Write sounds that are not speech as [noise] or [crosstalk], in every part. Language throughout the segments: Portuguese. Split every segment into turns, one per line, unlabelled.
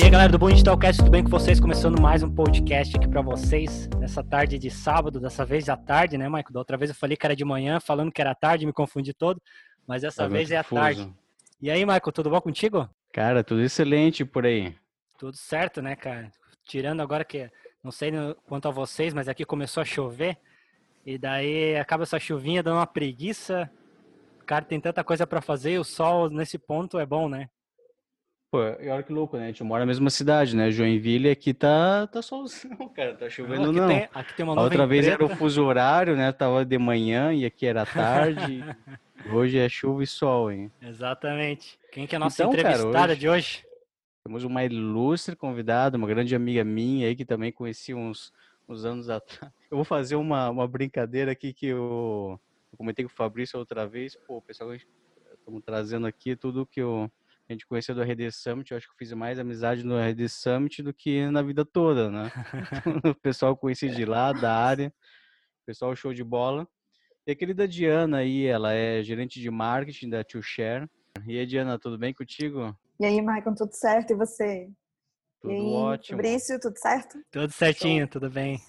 E aí, galera do Bom Digitalcast, tudo bem com vocês? Começando mais um podcast aqui para vocês, nessa tarde de sábado, dessa vez à tarde, né, Michael? Da outra vez eu falei que era de manhã, falando que era tarde, me confundi todo, mas dessa tá vez é à tarde. E aí, Michael, tudo bom contigo?
Cara, tudo excelente por aí.
Tudo certo, né, cara? Tirando agora que, não sei quanto a vocês, mas aqui começou a chover, e daí acaba essa chuvinha dando uma preguiça. Cara, tem tanta coisa para fazer, e o sol nesse ponto é bom, né?
Pô, olha que louco, né? A gente mora na mesma cidade, né? Joinville aqui tá, tá solzão, [laughs] cara. Tá chovendo
aqui
não.
Tem, aqui tem uma
A outra vez era o fuso horário, né? Tava de manhã e aqui era tarde. [laughs] hoje é chuva e sol, hein?
Exatamente. Quem que é a nossa
então,
entrevistada
cara, hoje
de hoje?
Temos uma ilustre convidada, uma grande amiga minha aí, que também conheci uns, uns anos atrás. [laughs] Eu vou fazer uma, uma brincadeira aqui que eu, eu comentei com o Fabrício outra vez. Pô, pessoal, estamos trazendo aqui tudo que eu a gente conheceu do RD Summit, eu acho que eu fiz mais amizade no RD Summit do que na vida toda, né? [laughs] [laughs] o pessoal conheci de lá, da área, pessoal show de bola. E a querida Diana aí, ela é gerente de marketing da Tio Share. E aí, Diana, tudo bem contigo?
E aí, Maicon, tudo certo? E você?
Tudo
e aí,
ótimo.
Fabrício, tudo certo?
Tudo certinho, tudo bem.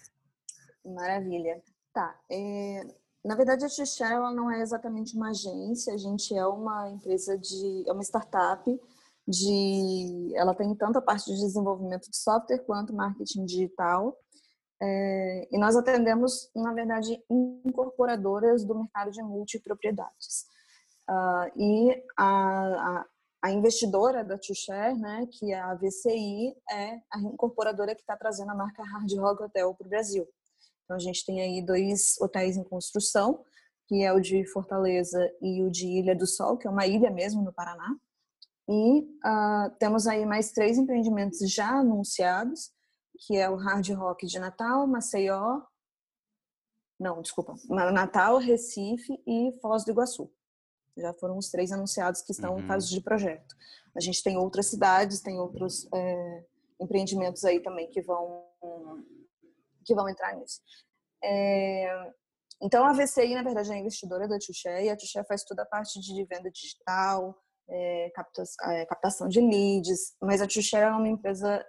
Maravilha. Tá. É, na verdade, a Xuxa ela não é exatamente uma agência, a gente é uma empresa de. é uma startup de. Ela tem tanto a parte de desenvolvimento de software quanto marketing digital. É, e nós atendemos, na verdade, incorporadoras do mercado de multipropriedades. Uh, e a, a, a, investidora da Tushare, né, que é a VCI, é a incorporadora que está trazendo a marca Hard Rock Hotel para o Brasil. Então, a gente tem aí dois hotéis em construção, que é o de Fortaleza e o de Ilha do Sol, que é uma ilha mesmo no Paraná. E uh, temos aí mais três empreendimentos já anunciados, que é o Hard Rock de Natal, Maceió, não, desculpa, Natal, Recife e Foz do Iguaçu. Já foram os três anunciados que estão uhum. em fase de projeto. A gente tem outras cidades, tem outros é, empreendimentos aí também que vão que vão entrar nisso. É, então, a VCI, na verdade, é a investidora da Tuxé, e a Tuxé faz toda a parte de venda digital, é, é, captação de leads, mas a Tuxé é uma empresa,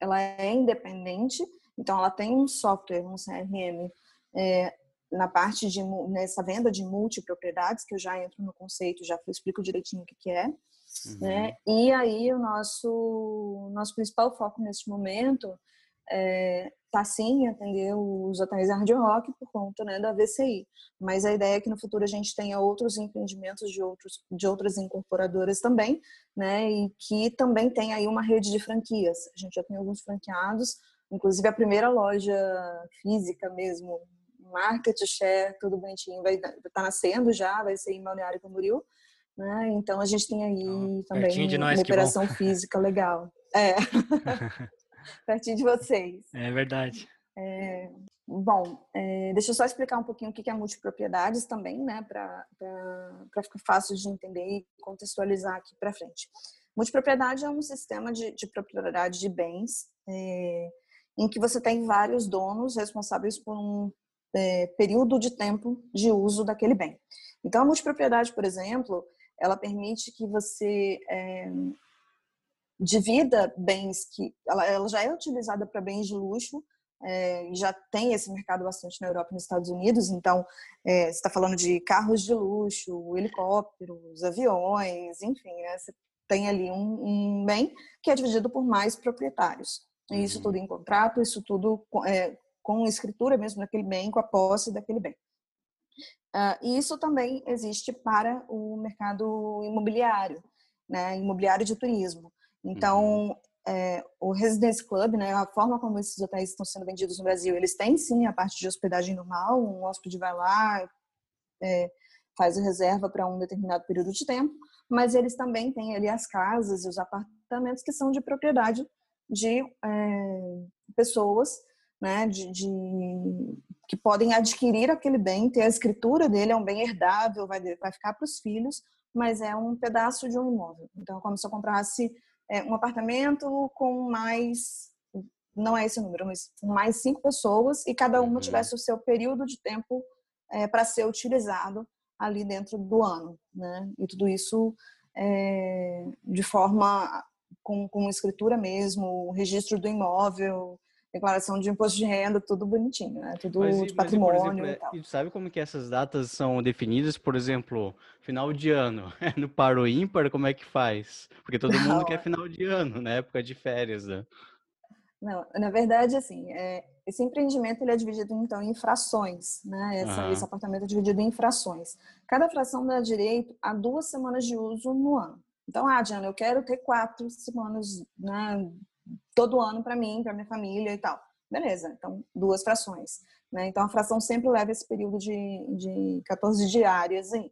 ela é independente, então ela tem um software, um CRM, é, na parte de nessa venda de multipropriedades, que eu já entro no conceito, já explico direitinho o que, que é. Uhum. Né? E aí o nosso, nosso principal foco neste momento é, tá sim atender os hotéis hard rock por conta né, da VCI. Mas a ideia é que no futuro a gente tenha outros empreendimentos de, outros, de outras incorporadoras também, né? E que também tem aí uma rede de franquias. A gente já tem alguns franqueados, inclusive a primeira loja física mesmo, market share, tudo bonitinho, vai estar tá nascendo já, vai ser em Balneário Camboriú. Né? Então a gente tem aí oh, também uma operação física legal. É. [laughs] pertinho de vocês.
É verdade.
É, bom, é, deixa eu só explicar um pouquinho o que é multipropriedades também, né, para ficar fácil de entender e contextualizar aqui para frente. Multipropriedade é um sistema de, de propriedade de bens é, em que você tem vários donos responsáveis por um é, período de tempo de uso daquele bem. Então, a multipropriedade, por exemplo, ela permite que você é, divida bens que ela, ela já é utilizada para bens de luxo é, já tem esse mercado bastante na Europa e nos Estados Unidos. Então, é, você está falando de carros de luxo, helicópteros, aviões, enfim, né, você tem ali um, um, bem que é dividido por mais proprietários. E isso uhum. tudo em contrato, isso tudo é, com escritura mesmo daquele bem, com a posse daquele bem. Uh, e isso também existe para o mercado imobiliário, né, imobiliário de turismo. Então, uhum. é, o Residence Club, né, a forma como esses hotéis estão sendo vendidos no Brasil, eles têm sim a parte de hospedagem normal, um hóspede vai lá, é, faz a reserva para um determinado período de tempo, mas eles também têm ali as casas e os apartamentos que são de propriedade de é, pessoas, né, de, de, que podem adquirir aquele bem, ter a escritura dele, é um bem herdável, vai, vai ficar para os filhos, mas é um pedaço de um imóvel. Então, como se eu comprasse é, um apartamento com mais, não é esse o número, mas mais cinco pessoas e cada uma uhum. tivesse o seu período de tempo é, para ser utilizado ali dentro do ano, né? E tudo isso é, de forma com, com escritura mesmo, registro do imóvel, declaração de imposto de renda, tudo bonitinho, né? Tudo mas, de patrimônio mas, exemplo, e tal.
E sabe como que essas datas são definidas? Por exemplo, final de ano, [laughs] no paro ímpar, como é que faz? Porque todo mundo Não. quer final de ano, na né? época de férias, né?
Não, na verdade, assim, é, esse empreendimento ele é dividido então em frações, né? Essa, uhum. Esse apartamento é dividido em frações. Cada fração dá direito a duas semanas de uso no ano. Então, ah, Diana, eu quero ter quatro semanas, né, todo ano para mim, para minha família e tal. Beleza, então duas frações. Né? Então a fração sempre leva esse período de, de 14 diárias aí.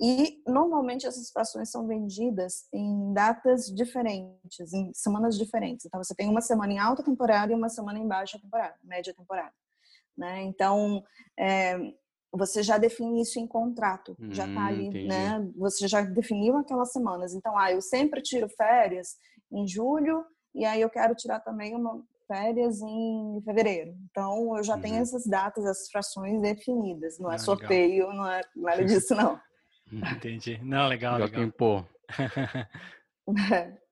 E normalmente essas frações são vendidas em datas diferentes, em semanas diferentes. Então você tem uma semana em alta temporada e uma semana em baixa temporada, média temporada. Né? Então é, você já define isso em contrato, hum, já está ali, entendi. né? Você já definiu aquelas semanas. Então, ah, eu sempre tiro férias em julho e aí eu quero tirar também uma férias em fevereiro. Então eu já uhum. tenho essas datas, essas frações definidas. Não é ah, sorteio, legal. não é nada disso, não.
Entendi. Não, legal,
legal. Pô. [laughs]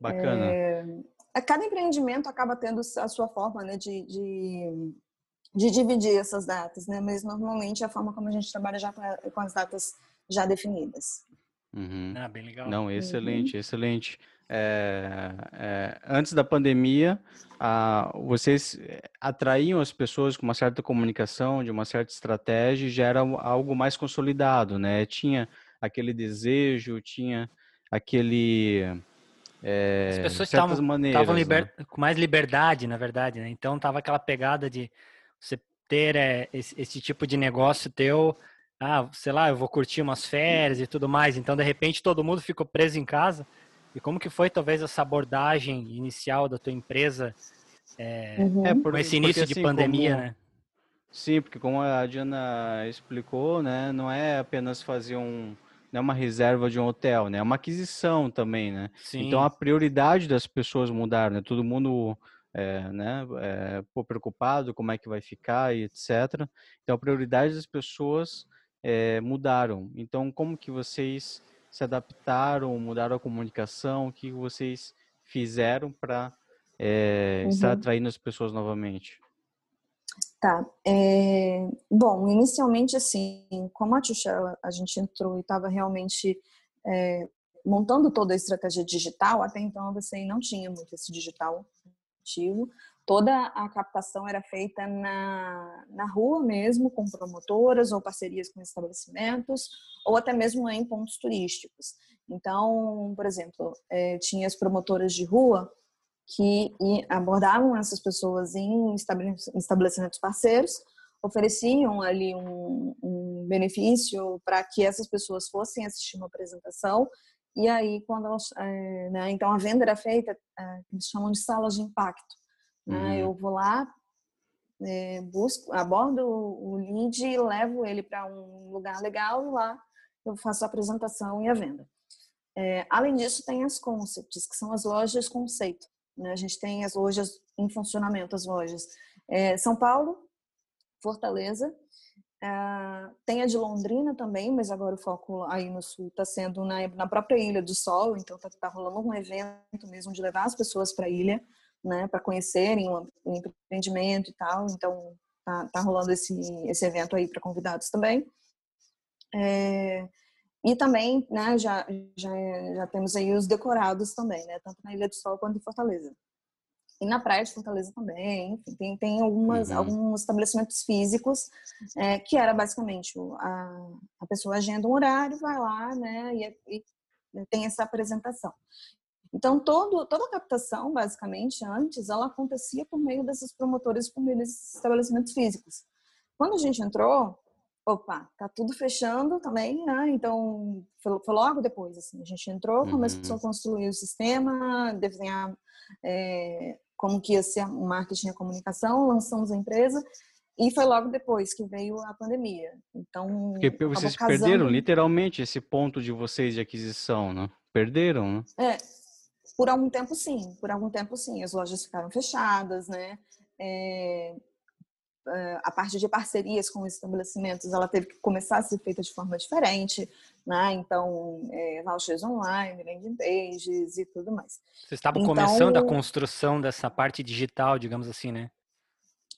Bacana.
É, cada empreendimento acaba tendo a sua forma né, de, de, de, dividir essas datas, né? Mas normalmente é a forma como a gente trabalha já com as datas já definidas.
Uhum. Ah, bem legal. Não, excelente, uhum. excelente é, é, antes da pandemia, a, vocês atraíam as pessoas com uma certa comunicação, de uma certa estratégia, já era algo mais consolidado, né? Tinha aquele desejo, tinha aquele é,
as pessoas estavam liber... né? com mais liberdade, na verdade, né? Então tava aquela pegada de você ter é, esse, esse, tipo de negócio teu, ah, sei lá, eu vou curtir umas férias e tudo mais. Então de repente todo mundo ficou preso em casa e como que foi talvez essa abordagem inicial da tua empresa é, uhum. é por, com esse início porque, de assim, pandemia, como, né?
Sim, porque como a Diana explicou, né, não é apenas fazer um não é uma reserva de um hotel, né? É uma aquisição também, né? Sim. Então a prioridade das pessoas mudaram, né? Todo mundo é, né, é, preocupado como é que vai ficar e etc. Então a prioridade das pessoas é, mudaram. Então como que vocês se adaptaram, mudaram a comunicação? O que vocês fizeram para é, uhum. estar atraindo as pessoas novamente?
Tá. É, bom, inicialmente, assim, como a Tuxela, a gente entrou e estava realmente é, montando toda a estratégia digital, até então você não tinha muito esse digital ativo toda a captação era feita na, na rua mesmo, com promotoras ou parcerias com estabelecimentos, ou até mesmo em pontos turísticos. Então, por exemplo, é, tinha as promotoras de rua que abordavam essas pessoas em estabelecimentos parceiros, ofereciam ali um, um benefício para que essas pessoas fossem assistir uma apresentação e aí quando elas, é, né, então a venda era feita, é, eles chamam de salas de impacto. Né? Uhum. Eu vou lá, é, busco, abordo o lead e levo ele para um lugar legal e lá eu faço a apresentação e a venda. É, além disso, tem as concepts, que são as lojas conceito. Né? A gente tem as lojas em funcionamento, as lojas. É, São Paulo, Fortaleza, é, tem a de Londrina também, mas agora o foco aí no sul está sendo na, na, própria Ilha do Sol, então está tá rolando um evento mesmo de levar as pessoas para a ilha né, para conhecerem o, empreendimento e tal. Então, tá, tá rolando esse, esse evento aí para convidados também. É, e também, né, já, já, já temos aí os decorados também, né, tanto na Ilha do Sol quanto em Fortaleza. E na praia de Fortaleza também, enfim, tem, tem algumas, uhum. alguns estabelecimentos físicos é, que era basicamente a, a pessoa agenda um horário, vai lá, né, e, e tem essa apresentação. Então, todo, toda a captação, basicamente, antes, ela acontecia por meio desses promotores, por meio desses estabelecimentos físicos. Quando a gente entrou, opa, tá tudo fechando também, né? Então, foi, foi logo depois, assim, a gente entrou, começou uhum. a construir o sistema, desenhar é, como que ia ser o marketing e a comunicação, lançamos a empresa, e foi logo depois que veio a pandemia. Então,
Porque vocês perderam literalmente esse ponto de vocês de aquisição, né? Perderam, né?
É, por algum tempo, sim. Por algum tempo, sim. As lojas ficaram fechadas, né? É... a parte de parcerias com os estabelecimentos, ela teve que começar a ser feita de forma diferente, né? Então, é, vouchers online, landing pages e tudo mais.
Vocês estavam então, começando a construção dessa parte digital, digamos assim, né?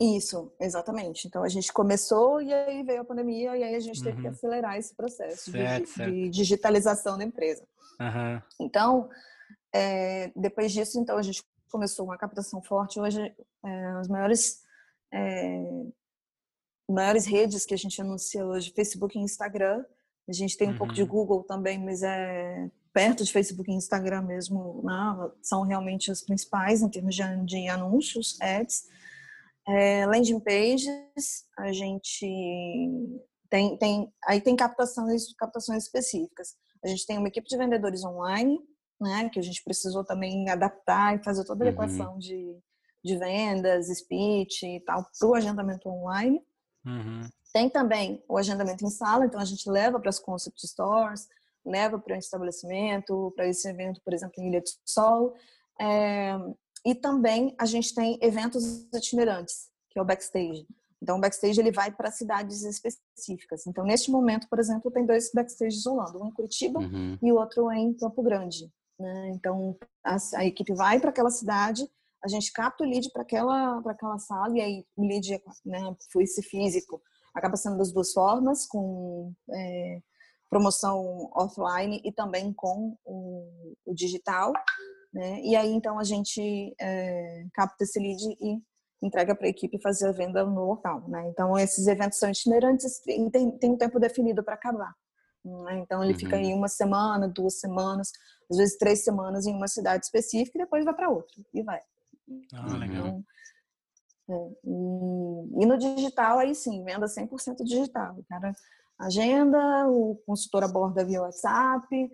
Isso, exatamente. Então a gente começou e aí veio a pandemia e aí a gente teve que uhum. acelerar esse processo certo, de, certo. de, digitalização da empresa. Uhum. Então, é, depois disso, então a gente começou uma captação forte. Hoje, é, as maiores é, maiores redes que a gente anuncia hoje, Facebook e Instagram. A gente tem um uhum. pouco de uhum. Google também, mas é perto de Facebook e Instagram mesmo, né? são realmente as principais em termos de, de anúncios, ads. É, landing pages, a gente tem, tem, aí tem captações, captações específicas. A gente tem uma equipe de vendedores online, né, que a gente precisou também adaptar e fazer toda a equação uhum. de, de vendas, speech e tal, para o agendamento online. Uhum. Tem também o agendamento em sala, então a gente leva para as concept stores, leva para o estabelecimento, para esse evento, por exemplo, em Ilha de Sol. É, e também a gente tem eventos itinerantes, que é o backstage. Então, o backstage ele vai para cidades específicas. Então, neste momento, por exemplo, tem dois backstages rolando, um em Curitiba uhum. e o outro em Campo Grande. Né? Então, a, a, equipe vai para aquela cidade, a gente capta o lead para aquela, aquela sala, e aí o lead, né, foi esse físico, acaba sendo das duas formas, com é, promoção offline e também com o, o digital. Né? E aí, então, a gente é, capta esse lead e entrega para a equipe fazer a venda no local. Né? Então, esses eventos são itinerantes e tem, tem um tempo definido para acabar. Né? Então, ele uhum. fica aí uma semana, duas semanas, às vezes três semanas em uma cidade específica e depois vai para outra. E vai.
Ah, legal. Então,
é, e, e, no digital, aí sim, venda 100% digital. O cara agenda, o consultor aborda via WhatsApp,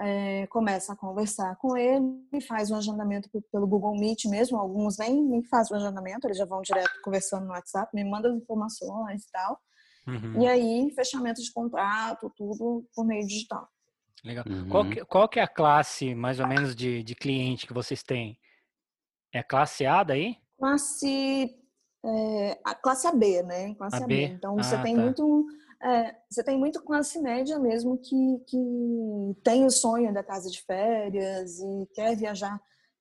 é, começa a conversar com ele, faz um agendamento pelo Google Meet mesmo. Alguns nem, nem fazem o agendamento, eles já vão direto conversando no WhatsApp, me mandam as informações e tal. Uhum. E aí, fechamento de contrato, tudo por meio digital.
Legal. Uhum. Qual, que, qual que é a classe, mais ou menos, de, de cliente que vocês têm? É classe A daí?
Classe, é, a classe AB, né? Classe AB. AB. Então, ah, você tem tá. muito é, você tem muito classe média mesmo que, que tem o sonho da casa de férias e quer viajar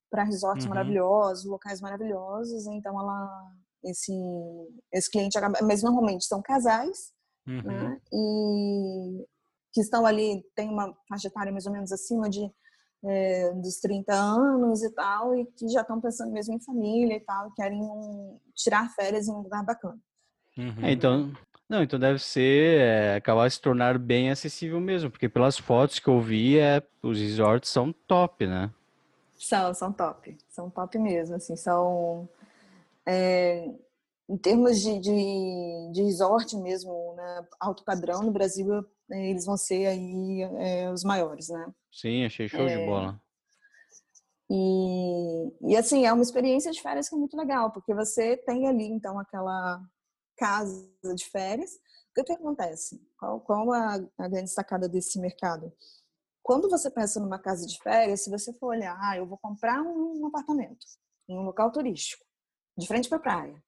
para resorts uhum. maravilhosos, locais maravilhosos. Então, ela, esse, esse cliente acaba, mas normalmente são casais, uhum. né? E que estão ali, tem uma faixa etária mais ou menos acima de é, dos 30 anos e tal, e que já estão pensando mesmo em família e tal, e querem um, tirar férias em um lugar bacana.
Uhum. É, então, não, então deve ser, é, acabar se tornar bem acessível mesmo, porque pelas fotos que eu vi, é, os resorts são top, né?
São, são top. São top mesmo, assim, são... É, em termos de, de, de, resort mesmo, né, alto padrão, no Brasil, eles vão ser aí é, os maiores, né?
Sim, achei show de é. bola.
E, e assim, é uma experiência de férias que é muito legal, porque você tem ali, então, aquela casa de férias. O que, que acontece? Qual, qual a, a grande sacada desse mercado? Quando você pensa numa casa de férias, se você for olhar, ah, eu vou comprar um, um apartamento em um local turístico, de frente para a praia,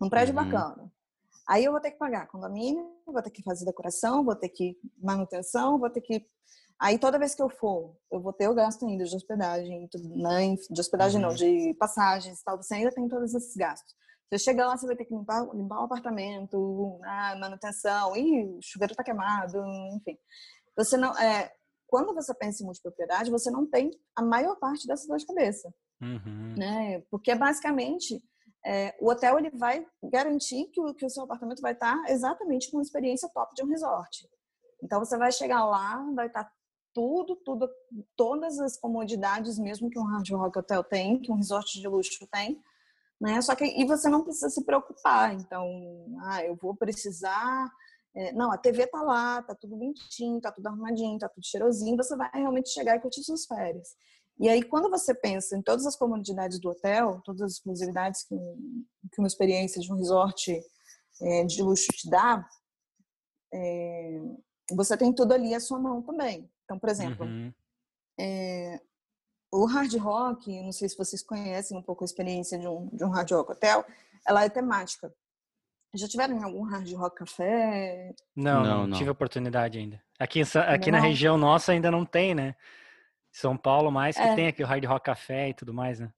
num prédio uhum. bacana. Aí eu vou ter que pagar condomínio, vou ter que fazer decoração, vou ter que manutenção, vou ter que. Aí toda vez que eu for, eu vou ter o gasto ainda de hospedagem, né? de hospedagem uhum. não, de passagens e tal. Você ainda tem todos esses gastos. Você chega lá, você vai ter que limpar, limpar o apartamento, a manutenção, e o chuveiro está queimado, enfim. Você não, é, quando você pensa em multipropriedade, você não tem a maior parte dessa dor de cabeça, uhum. né? Porque basicamente é, o hotel ele vai garantir que o, que o seu apartamento vai estar exatamente com uma experiência top de um resort. Então você vai chegar lá, vai estar tudo, tudo, todas as comodidades mesmo que um hard rock hotel tem, que um resort de luxo tem, né? Só que e você não precisa se preocupar. Então, ah, eu vou precisar. É, não, a TV tá lá, tá tudo bonitinho, tá tudo arrumadinho, tá tudo cheirosinho. Você vai realmente chegar e curtir suas férias. E aí, quando você pensa em todas as comodidades do hotel, todas as exclusividades que, que uma experiência de um resort é, de luxo te dá, é, você tem tudo ali à sua mão também. Então, por exemplo, uhum. é, o hard rock, não sei se vocês conhecem um pouco a experiência de um, de um hard rock hotel, ela é temática. Já tiveram em algum hard rock café?
Não, não, não. tive oportunidade ainda. Aqui, aqui na região nossa ainda não tem, né? São Paulo mais que é. tem aqui o hard rock café e tudo mais, né?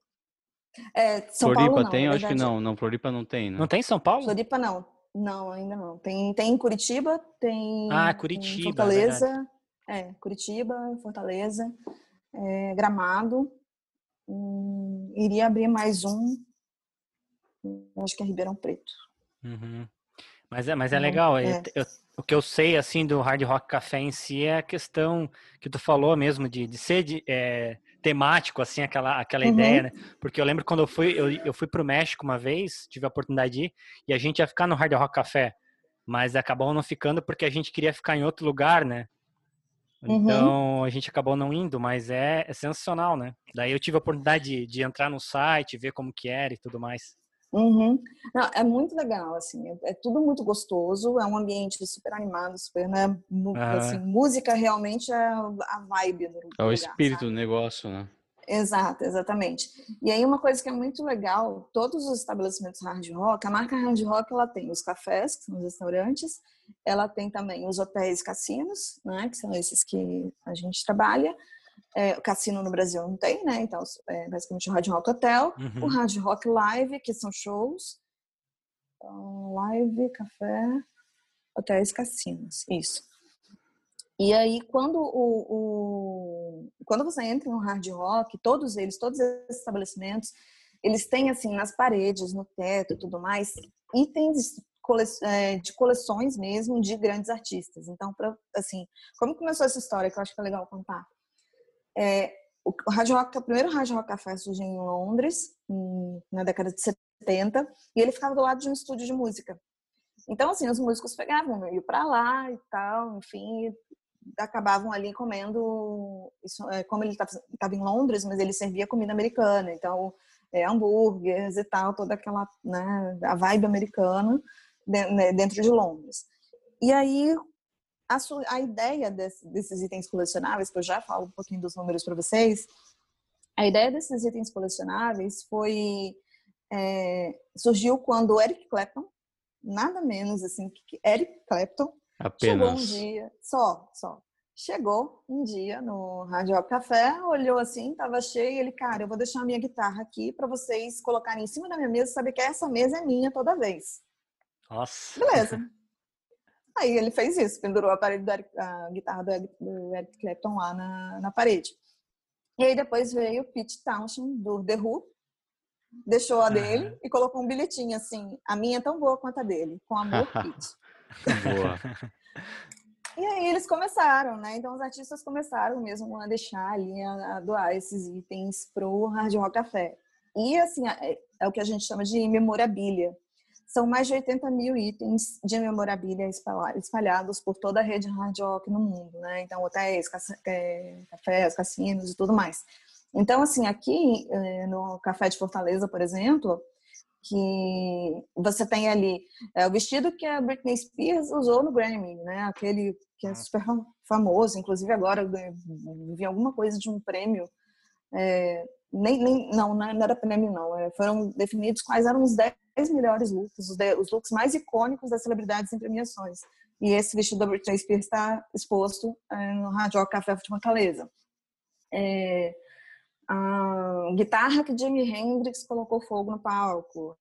É, São
Floripa
Paulo, não,
tem? Acho que não. Não, Floripa não tem, né?
Não tem São Paulo?
Floripa não. Não, ainda não. Tem, tem em Curitiba, tem.
Ah, Curitiba.
Fortaleza. É, Curitiba, Fortaleza, é, Gramado. Hum, iria abrir mais um. Acho que é Ribeirão Preto.
Uhum. Mas é, mas é legal. É. Eu, o que eu sei assim do Hard Rock Café em si é a questão que tu falou mesmo de, de ser de, é, temático, assim, aquela, aquela uhum. ideia, né? Porque eu lembro quando eu fui, eu, eu fui pro México uma vez, tive a oportunidade de ir, e a gente ia ficar no Hard Rock Café, mas acabou não ficando porque a gente queria ficar em outro lugar, né? Uhum. Então uhum. a gente acabou não indo, mas é, é, sensacional, né? Daí eu tive a oportunidade de, de entrar no site, ver como que era e tudo mais.
Uhum. Não, é muito legal, assim, é, é, tudo muito gostoso, é um ambiente super animado, super, né? Assim, música realmente é a vibe do
É o espírito sabe? do negócio, né?
Exato, exatamente. E aí uma coisa que é muito legal, todos os estabelecimentos hard rock, a marca hard rock ela tem os cafés, que são os restaurantes, ela tem também os hotéis cassinos, né, que são esses que a gente trabalha, é, o cassino no Brasil não tem, né? Então, é basicamente o Hard Rock Hotel, uhum. o Hard Rock Live, que são shows. Então, live, café, hotéis, cassinos. Isso. E aí, quando, o, o, quando você entra um hard rock, todos eles, todos esses estabelecimentos, eles têm, assim, nas paredes, no teto e tudo mais, itens é, de coleções mesmo de grandes artistas. Então, pra, assim, como começou essa história que eu acho que é legal contar? É, o Hard Rock, o primeiro Hard Rock Café surgiu em Londres, na década de 70, e ele ficava do lado de um estúdio de música. Então, assim, os músicos pegavam, iam para lá e tal, enfim, acabavam ali comendo, isso, é, como ele estava em Londres, mas ele servia comida americana, então, é, hambúrgueres e tal, toda aquela, né, a vibe americana né, dentro de Londres. E aí, a, a ideia desse, desses itens colecionáveis, que eu já falo um pouquinho dos números para vocês, a ideia desses itens colecionáveis foi é, surgiu quando o Eric Clapton, nada menos assim que Eric Clapton,
Apenas.
chegou um dia, só, só, chegou um dia no Rádio Rock Café, olhou assim, tava cheio, e ele, cara, eu vou deixar a minha guitarra aqui para vocês colocarem em cima da minha mesa, saber que essa mesa é minha toda vez.
Nossa.
Beleza. [laughs] Aí ele fez isso, pendurou a, parede Eric, a guitarra do Eric, do Eric Clapton lá na, na parede. E aí depois veio o Pete Townshend, do The Who, deixou a dele e colocou um bilhetinho assim, a minha é tão boa quanto a dele, com amor, Pete. [laughs] boa. [laughs] E aí eles começaram, né? Então os artistas começaram mesmo a deixar ali, a, a doar esses itens pro Hard Rock Café. E assim, é, é o que a gente chama de memorabilia. São mais de 80 mil itens de memorabilia espalhados por toda a rede hard rock no mundo, né? Então, hotéis, é, cafés, cassinos e tudo mais. Então, assim, aqui é, no Café de Fortaleza, por exemplo, que você tem ali é, o vestido que a Britney Spears usou no Grammy, né? Aquele que é super famoso, inclusive agora vi alguma coisa de um prêmio é, nem, nem não, não era prêmio não, é, foram definidos quais eram os 10 melhores looks, os, os looks mais icônicos das celebridades em premiações. E esse vestido da Britney Spears está exposto é, no Rock Café de Fortaleza. É, a guitarra que Jimi Hendrix colocou fogo no palco.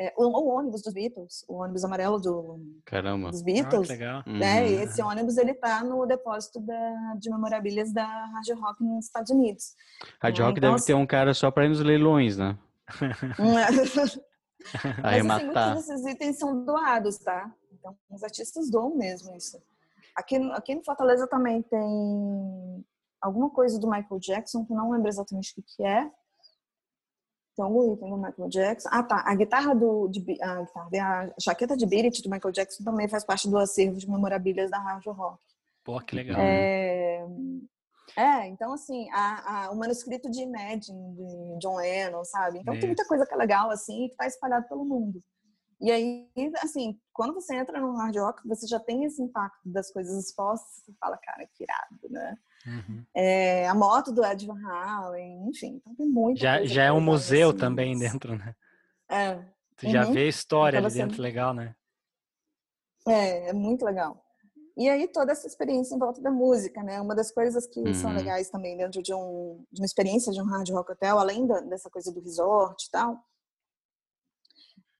É, o, o, ônibus dos Beatles, o ônibus amarelo do,
Caramba.
dos Beatles,
ah,
né? Uhum. esse ônibus ele tá no depósito da, de memorabilias da Hard Rock nos Estados Unidos.
Hard Rock então, deve assim, ter um cara só para ir nos leilões, né?
Arrematar. [laughs] Mas, assim, muitos desses itens são doados, tá? Então, os artistas doam mesmo isso. Aqui, aqui no Fortaleza também tem alguma coisa do Michael Jackson, que não lembro exatamente o que é, tem algum item do Michael Jackson. Ah, tá. A guitarra do. De, a, guitarra, a jaqueta de Beat do Michael Jackson também faz parte do acervo de memorabilias da Hard Rock.
Pô, que legal.
É, é então, assim, a, a, o manuscrito de Imagine, de John Lennon, sabe? Então, é. tem muita coisa que é legal, assim, que tá espalhado pelo mundo. E aí, assim, quando você entra no hard rock, você já tem esse impacto das coisas expostas, você fala, cara, que irado, né? Uhum. É, a moto do Ed Van Halen, enfim, então tem muito.
Já, já é um museu assim, também dentro, né?
É,
Tu já uhum. vê a história ali dentro, legal, né?
É, é muito legal. E aí toda essa experiência em volta da música, né? Uma das coisas que uhum. são legais também dentro de, um, de uma experiência de um hard rock hotel, além da, dessa coisa do resort e tal,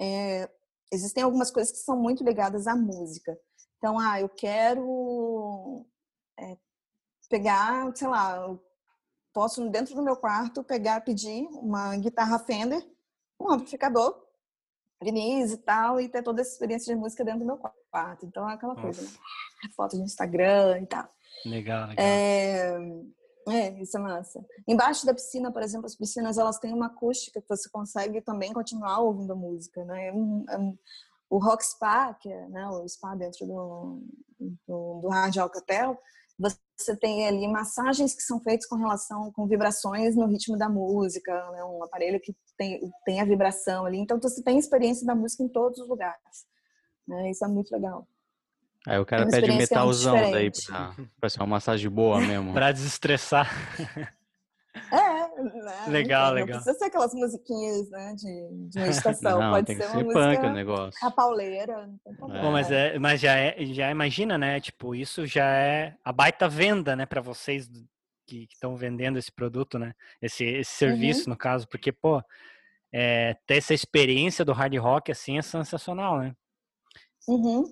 é, existem algumas coisas que são muito ligadas à música. Então, ah, eu quero é, pegar, sei lá, posso dentro do meu quarto pegar, pedir uma guitarra Fender, um amplificador, Vinícius e tal, e ter toda essa experiência de música dentro do meu quarto. Então é aquela Nossa. coisa, né? Foto no Instagram e tal.
Legal, legal.
É, é, isso é massa. Embaixo da piscina, por exemplo, as piscinas elas têm uma acústica que você consegue também continuar ouvindo a música, né? É é o Rock Spa, que é né, o spa dentro do, do, do Hard Hotel, você tem ali massagens que são feitas com relação com vibrações no ritmo da música, né? um aparelho que tem, tem a vibração ali. Então você tem experiência da música em todos os lugares. Né? Isso é muito legal.
Aí o cara é pede metalzão daí pra, pra ser uma massagem boa mesmo. [laughs]
pra desestressar. [laughs]
É, né?
Legal,
Não
legal.
precisa ser aquelas musiquinhas, né, de, de meditação.
Não,
Pode
tem
ser
que
uma
ser
música
punk o negócio.
A pauleira. Não tem problema.
Bom, mas, é, mas já, é, já imagina, né? Tipo, isso já é a baita venda, né, para vocês que estão vendendo esse produto, né? Esse, esse serviço, uhum. no caso, porque, pô, é, ter essa experiência do hard rock, assim, é sensacional, né?
Uhum.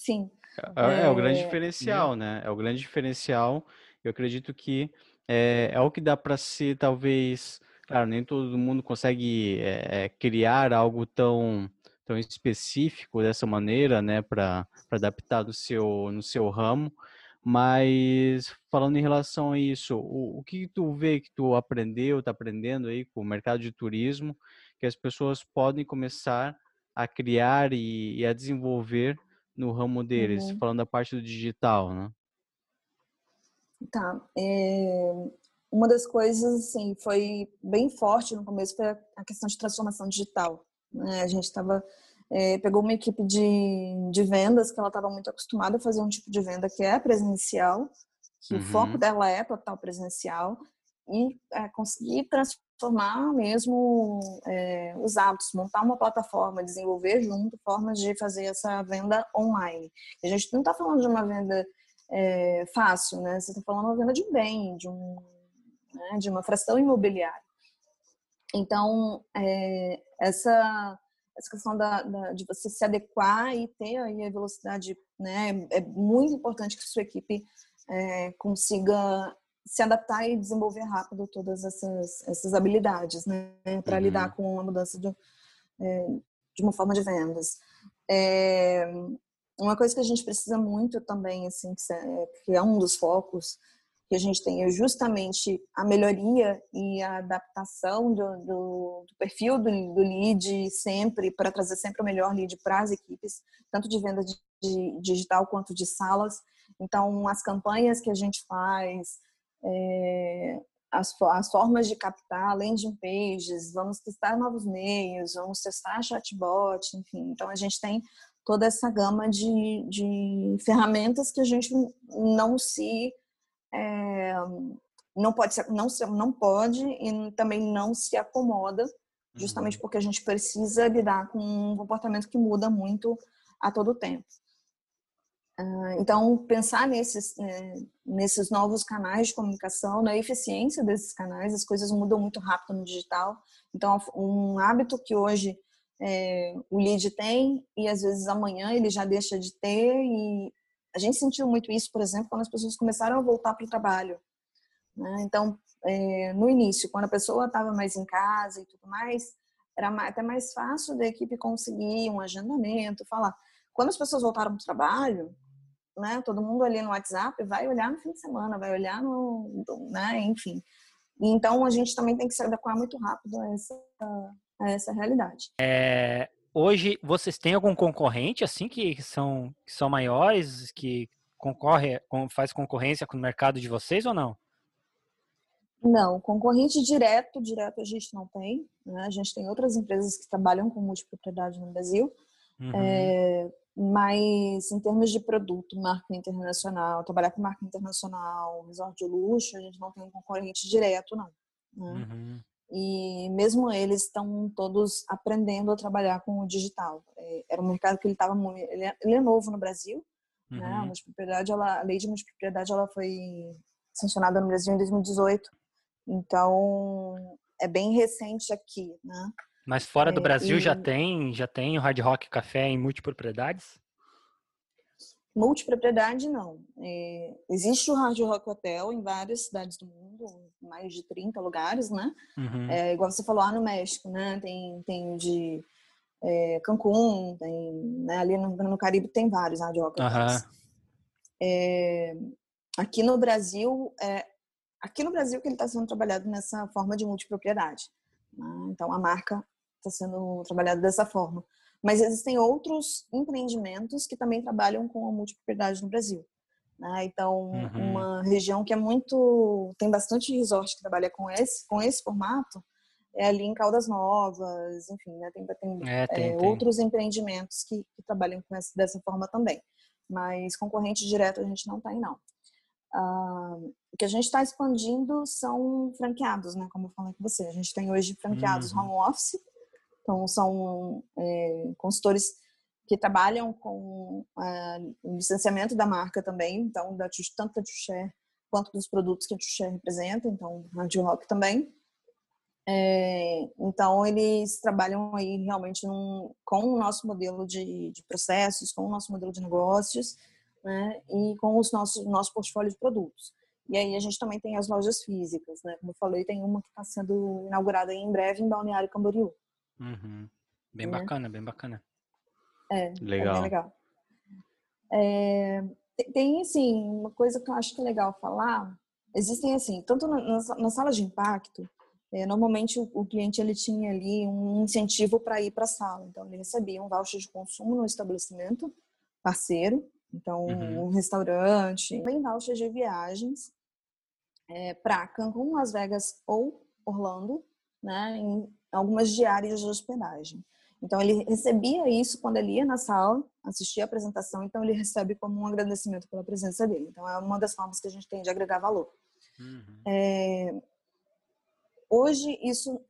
Sim.
É, é, o grande diferencial, né? É o grande diferencial. Eu acredito que é, é o que dá para ser, talvez, claro, nem todo mundo consegue é, criar algo tão, tão específico dessa maneira, né, para adaptar do seu, no seu ramo, mas falando em relação a isso, o, o que tu vê que tu aprendeu, está aprendendo aí com o mercado de turismo, que as pessoas podem começar a criar e, e a desenvolver no ramo deles, uhum. falando da parte do digital, né?
Tá. É, uma das coisas, assim, foi bem forte no começo foi a questão de transformação digital. Né? A gente estava é, pegou uma equipe de, de vendas que ela estava muito acostumada a fazer um tipo de venda que é presencial, que uhum. o foco dela é total presencial e é, conseguir transformar mesmo é, os hábitos, montar uma plataforma, desenvolver junto formas de fazer essa venda online. A gente não está falando de uma venda é, fácil, né? Você está falando uma venda de um bem, de, um, né? de uma fração imobiliária. Então, é, essa, essa questão da, da, de você se adequar e ter aí a velocidade, né? É muito importante que sua equipe é, consiga se adaptar e desenvolver rápido todas essas, essas habilidades, né? Para uhum. lidar com a mudança de, é, de uma forma de vendas. É, uma coisa que a gente precisa muito também, assim, que é um dos focos que a gente tem, é justamente a melhoria e a adaptação do, do, do perfil do, do, lead sempre, para trazer sempre o melhor lead para as equipes, tanto de venda de, de digital quanto de salas. Então, as campanhas que a gente faz, é, as, as, formas de captar landing pages, vamos testar novos meios, vamos testar chatbot, enfim. Então, a gente tem toda essa gama de, de ferramentas que a gente não se é, não pode não se, não pode e também não se acomoda justamente uhum. porque a gente precisa lidar com um comportamento que muda muito a todo tempo então pensar nesses né, nesses novos canais de comunicação na eficiência desses canais as coisas mudam muito rápido no digital então um hábito que hoje é, o lead tem e às vezes amanhã ele já deixa de ter e a gente sentiu muito isso, por exemplo, quando as pessoas começaram a voltar para o trabalho. Né? Então, é, no início, quando a pessoa estava mais em casa e tudo mais, era até mais fácil da equipe conseguir um agendamento, falar. Quando as pessoas voltaram para o trabalho, né, todo mundo ali no WhatsApp vai olhar no fim de semana, vai olhar no, né, enfim. Então a gente também tem que se adequar muito rápido a essa, a essa realidade.
É, hoje vocês têm algum concorrente assim que são, que são maiores, que concorre, faz concorrência com o mercado de vocês ou não?
Não, concorrente direto, direto a gente não tem. Né? A gente tem outras empresas que trabalham com multipropriedade no Brasil. Uhum. É, mas em termos de produto, marca internacional, trabalhar com marca internacional, resort de luxo, a gente não tem um concorrente direto, não. Né? Uhum. e mesmo eles estão todos aprendendo a trabalhar com o digital. É, era um mercado que ele estava ele, é, ele é novo no Brasil, uhum. né? A multipropriedade, ela, a lei de multipropriedade, ela foi sancionada no Brasil em 2018. Então, é bem recente aqui, né?
Mas fora do é, Brasil e... já tem, já tem o Hard Rock Café em multipropriedades?
Multipropriedade, não. É, existe o Hard Rock Hotel em várias cidades do mundo, mais de 30 lugares, né? Uhum. É, igual você falou lá no México, né? Tem, tem de é, Cancún, tem, né? ali no, no, Caribe tem vários Hard Rock Hotels. Uhum. aqui no Brasil, é, aqui no Brasil que ele está sendo trabalhado nessa forma de multipropriedade. Né? Então, a marca está sendo trabalhada dessa forma. Mas existem outros empreendimentos que também trabalham com a multipropriedade no Brasil. Né? Então, uhum. uma região que é muito. tem bastante resort que trabalha com esse, com esse formato é ali em Caldas Novas, enfim, né? tem, tem, é, tem, é, tem. outros empreendimentos que, que trabalham com essa, dessa forma também. Mas concorrente direto a gente não tem, não. Uh, o que a gente está expandindo são franqueados, né? Como eu falei com você. A gente tem hoje franqueados uhum. home office, então, são é, consultores que trabalham com uh, o licenciamento da marca também, então, da, tanto da Tuxer quanto dos produtos que a Tuxer representa, então, a Rock também. É, então, eles trabalham aí realmente num, com o nosso modelo de, de, processos, com o nosso modelo de negócios, né, e com os nossos, nosso portfólio de produtos. E aí a gente também tem as lojas físicas, né? Como eu falei, tem uma que está sendo inaugurada em breve em Balneário Camboriú.
Uhum. Bem né? bacana, bem bacana.
É, legal. É legal. É, tem, assim, uma coisa que eu acho que é legal falar. Existem, assim, tanto na, na sala de impacto, é, normalmente o, o, cliente ele tinha ali um incentivo para ir para a sala. Então, ele recebia um voucher de consumo no estabelecimento parceiro, então uhum. um restaurante, tem voucher de viagens é, para Cancún, Las Vegas ou Orlando, né, em algumas diárias de hospedagem. Então, ele recebia isso quando ele ia na sala, assistia a apresentação, então ele recebe como um agradecimento pela presença dele. Então, é uma das formas que a gente tem de agregar valor. Uhum. É... Hoje, isso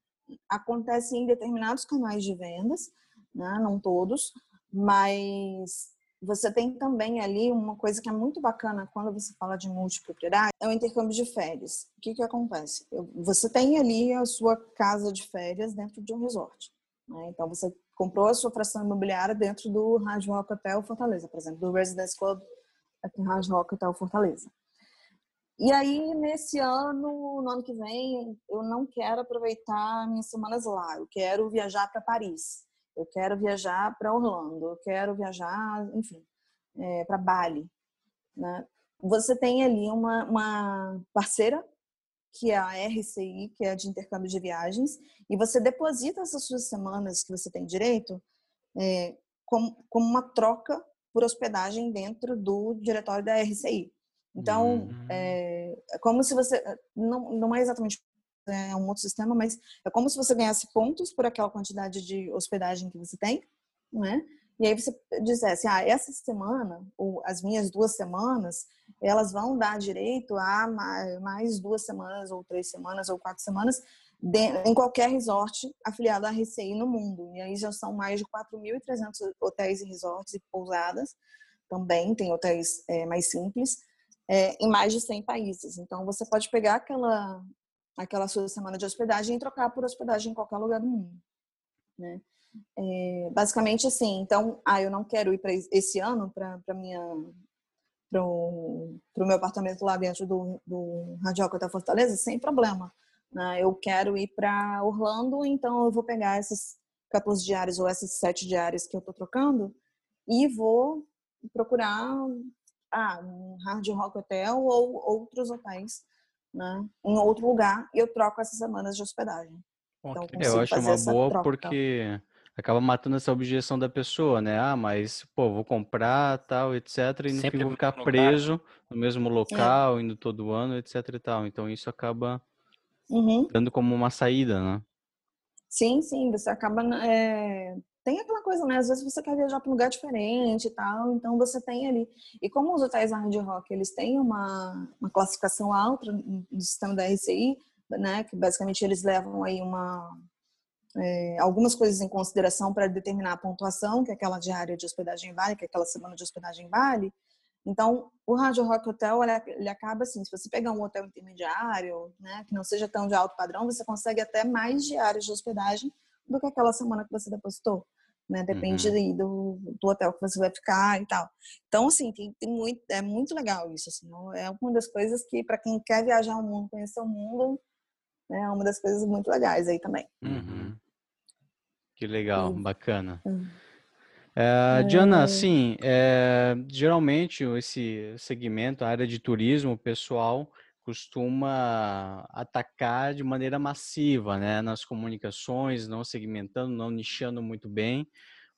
acontece em determinados canais de vendas, né? não todos, mas você tem também ali uma coisa que é muito bacana quando você fala de multipropriedade, é o intercâmbio de férias. O que que acontece? Você tem ali a sua casa de férias dentro de um resort. Né? Então, você comprou a sua fração imobiliária dentro do Hard Rock Hotel Fortaleza, por exemplo, do Residence Club aqui no Hard Rock Hotel Fortaleza. E aí, nesse ano, no ano que vem, eu não quero aproveitar minhas semanas lá. Eu quero viajar para Paris eu quero viajar para Orlando, eu quero viajar, enfim, é, para Bali. Né? Você tem ali uma, uma parceira, que é a RCI, que é a de intercâmbio de viagens, e você deposita essas suas semanas que você tem direito é, como, como uma troca por hospedagem dentro do diretório da RCI. Então, uhum. é, é como se você. Não, não é exatamente é um outro sistema, mas é como se você ganhasse pontos por aquela quantidade de hospedagem que você tem, né? E aí você dissesse, ah, essa semana, ou as minhas duas semanas, elas vão dar direito a mais duas semanas, ou três semanas, ou quatro semanas, em qualquer resort afiliado à RCI no mundo. E aí já são mais de 4.300 hotéis e resorts e pousadas. Também tem hotéis é, mais simples, é, em mais de 100 países. Então, você pode pegar aquela aquela sua semana de hospedagem e trocar por hospedagem em qualquer lugar do mundo, né? É, basicamente assim, então, ah, eu não quero ir para esse ano para minha para o meu apartamento lá dentro do, do Radioca da Fortaleza, sem problema. Né? Eu quero ir para Orlando, então eu vou pegar essas 14 diárias ou essas sete diárias que eu estou trocando e vou procurar ah, um Hard Rock Hotel ou outros hotéis né, em outro lugar e eu troco essas semanas de hospedagem.
Então, eu acho uma boa troca. porque acaba matando essa objeção da pessoa, né? Ah, mas, pô, vou comprar, tal, etc. E no Sempre fim vou ficar preso lugar. no mesmo é. local, é. indo todo ano, etc e tal. Então isso acaba uhum. dando como uma saída, né?
Sim, sim. Você acaba é, tem aquela coisa, né? Às vezes você quer viajar para um lugar diferente e tal, então você tem ali. E como os hotéis hard rock, eles têm uma, uma classificação alta no sistema da RCI, né? Que basicamente eles levam aí uma é, algumas coisas em consideração para determinar a pontuação que aquela diária de hospedagem vale, que aquela semana de hospedagem vale. Então, o Rádio Rock Hotel, ele, acaba assim, se você pegar um hotel intermediário, né, que não seja tão de alto padrão, você consegue até mais diárias de hospedagem do que aquela semana que você depositou, né? Depende uhum. do, do hotel que você vai ficar e tal. Então, assim, tem, tem muito, é muito legal isso, assim, é uma das coisas que, para quem quer viajar o mundo, conhecer o mundo, né, é uma das coisas muito legais aí também.
Uhum. Que legal, bacana. Uhum. É, Diana, assim, é, geralmente esse segmento, a área de turismo, o pessoal costuma atacar de maneira massiva, né, nas comunicações, não segmentando, não nichando muito bem,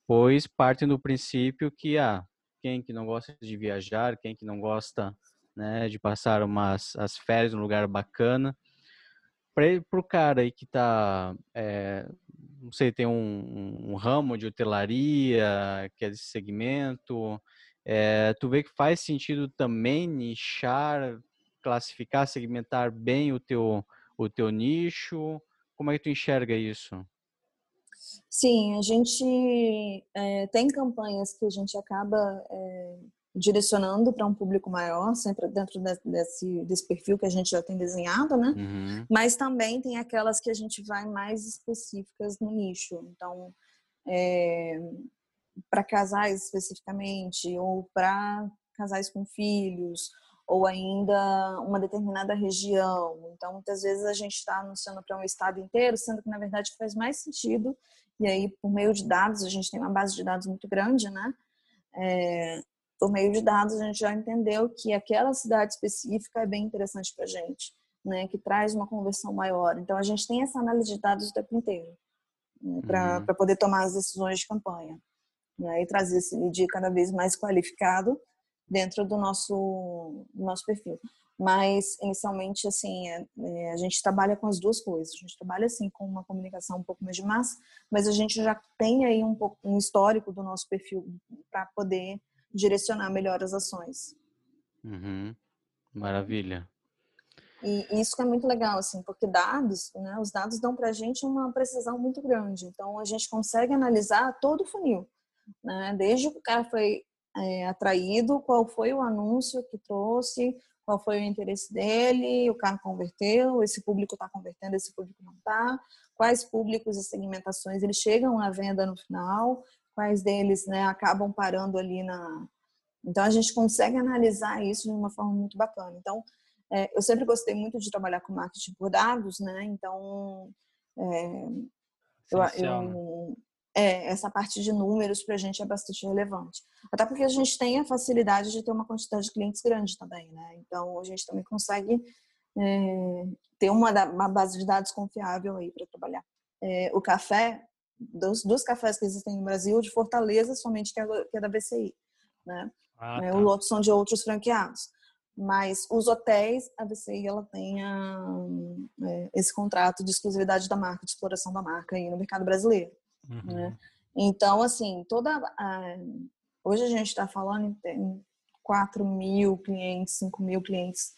pois partem do princípio que, ah, quem que não gosta de viajar, quem que não gosta, né, de passar umas as férias num lugar bacana, para o cara aí que está é, não sei, tem um, um, ramo de hotelaria que é desse segmento, é, tu vê que faz sentido também nichar, classificar, segmentar bem o teu, o teu nicho? Como é que tu enxerga isso?
Sim, a gente é, tem campanhas que a gente acaba é, direcionando para um público maior, sempre dentro desse, desse perfil que a gente já tem desenhado, né? Uhum. Mas também tem aquelas que a gente vai mais específicas no nicho. Então, é, para casais especificamente, ou para casais com filhos, ou ainda uma determinada região. Então, muitas vezes a gente está anunciando para um estado inteiro, sendo que na verdade faz mais sentido. E aí, por meio de dados, a gente tem uma base de dados muito grande, né? É, por meio de dados, a gente já entendeu que aquela cidade específica é bem interessante para a gente, né? que traz uma conversão maior. Então, a gente tem essa análise de dados o tempo inteiro né? para uhum. poder tomar as decisões de campanha e trazer esse lead cada vez mais qualificado dentro do nosso, do nosso perfil. Mas, inicialmente, assim, é, é, a gente trabalha com as duas coisas. A gente trabalha, assim, com uma comunicação um pouco mais de massa, mas a gente já tem aí um, pouco, um histórico do nosso perfil para poder direcionar melhor as ações.
Uhum. Maravilha.
E isso é muito legal, assim, porque dados, né, os dados dão para a gente uma precisão muito grande. Então, a gente consegue analisar todo o funil, né? Desde que o cara foi é, atraído, qual foi o anúncio que trouxe, qual foi o interesse dele, o cara converteu, esse público está convertendo, esse público não está, quais públicos e segmentações eles chegam à venda no final, quais deles né, acabam parando ali na. Então a gente consegue analisar isso de uma forma muito bacana. Então é, eu sempre gostei muito de trabalhar com marketing por dados, né? Então é, eu, eu, né? É, essa parte de números para a gente é bastante relevante. Até porque a gente tem a facilidade de ter uma quantidade de clientes grande também, né? Então a gente também consegue é, ter uma, uma, base de dados confiável aí para trabalhar. É, o café dos, dos cafés que existem no Brasil, de Fortaleza, somente que é, que é da BCI. Né? Ah, é, tá. Os outros são de outros franqueados. Mas os hotéis, a BCI ela tem a, é, esse contrato de exclusividade da marca, de exploração da marca aí no mercado brasileiro. Uhum. Né? Então, assim, toda. A, hoje a gente está falando em 4 mil clientes, 5 mil clientes,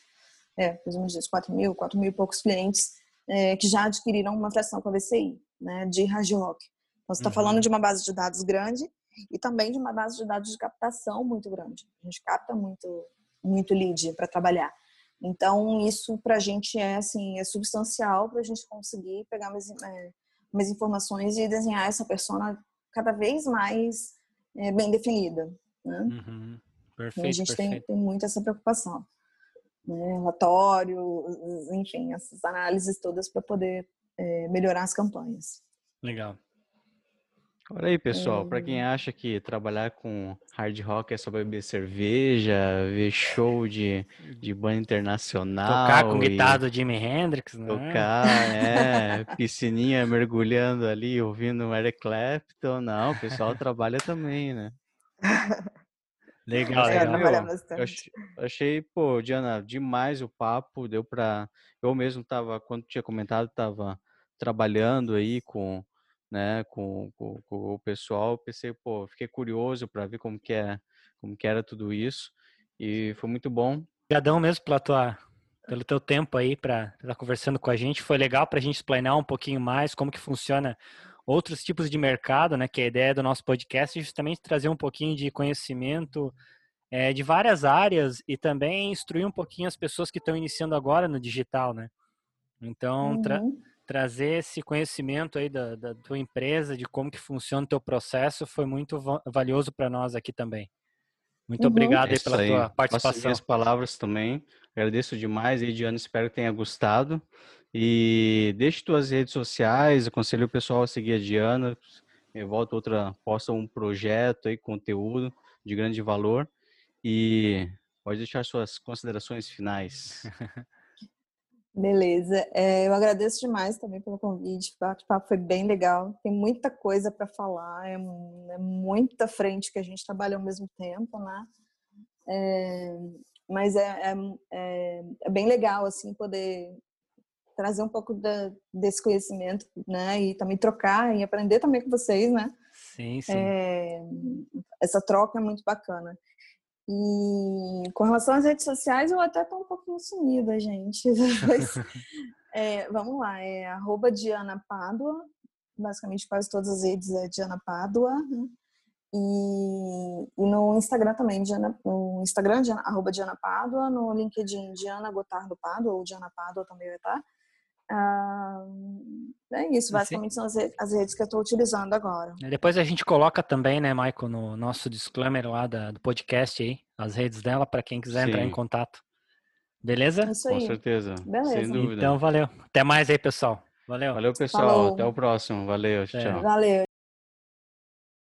é, ou menos 4 mil, 4 mil e poucos clientes é, que já adquiriram uma fração com a BCI, né, de rock. Então, você está uhum. falando de uma base de dados grande e também de uma base de dados de captação muito grande. A gente capta muito, muito lead para trabalhar. Então, isso para a gente é, assim, é substancial para a gente conseguir pegar mais, é, mais informações e desenhar essa persona cada vez mais é, bem definida. Né? Uhum. Perfeito, a gente Tem, tem muito essa preocupação. Né? Relatório, enfim, essas análises todas para poder é, melhorar as campanhas.
Legal.
Olha aí, pessoal, para quem acha que trabalhar com hard rock é só beber cerveja, ver show de, de banda internacional.
Tocar com guitarra do Jimi Hendrix, né?
Tocar, é, [laughs] piscininha mergulhando ali, ouvindo Eric Clapton. Não, o pessoal trabalha também, né?
Legal, é, legal.
eu achei, achei, pô, Diana, demais o papo, deu para Eu mesmo tava, quando tinha comentado, tava trabalhando aí com né, com, com, com o pessoal, pensei, pô, fiquei curioso para ver como que é, como que era tudo isso e foi muito bom.
Obrigadão mesmo pela tua pelo teu tempo aí para estar tá conversando com a gente. Foi legal para a gente explanar um pouquinho mais como que funciona outros tipos de mercado, né? Que é a ideia do nosso podcast é justamente trazer um pouquinho de conhecimento é, de várias áreas e também instruir um pouquinho as pessoas que estão iniciando agora no digital, né? Então, tra uhum. Trazer esse conhecimento aí da, da, tua empresa, de como que funciona o teu processo, foi muito valioso para nós aqui também. Muito uhum. obrigado aí pela aí. tua participação.
as palavras também. Agradeço demais aí, Diana. Espero que tenha gostado. E deixe tuas redes sociais, aconselho o pessoal a seguir a Diana. Eu volto outra, posta um projeto aí, conteúdo de grande valor. E pode deixar suas considerações finais. [laughs]
Beleza. É, eu agradeço demais também pelo convite. O bate-papo foi bem legal. Tem muita coisa para falar. É, é, muita frente que a gente trabalha ao mesmo tempo, né? É, mas é, é, é, é, bem legal, assim, poder trazer um pouco da, desse conhecimento, né? E também trocar e aprender também com vocês, né?
Sim, sim.
É, essa troca é muito bacana. E com relação às redes sociais, eu até tô um pouquinho sumida, gente. [laughs] Mas, [laughs] é, vamos lá, é arroba Diana Pádua, basicamente quase todas as redes é Diana Pádua, né? E, e, no Instagram também, Diana, no Instagram, Diana, arroba Diana Pádua, no LinkedIn, Diana Gotardo Pádua, ou Diana Pádua também vai estar. Ah, é isso, basicamente são as redes, as redes que eu estou utilizando agora.
Depois a gente coloca também, né, Michael, no nosso disclaimer lá da, do podcast aí, as redes dela, para quem quiser Sim. entrar em contato. Beleza?
Isso aí.
Com certeza.
Beleza.
Sem dúvida.
Então, valeu. Até mais aí, pessoal. Valeu.
Valeu, pessoal. Falou. Até o próximo. Valeu. Tchau.
Valeu.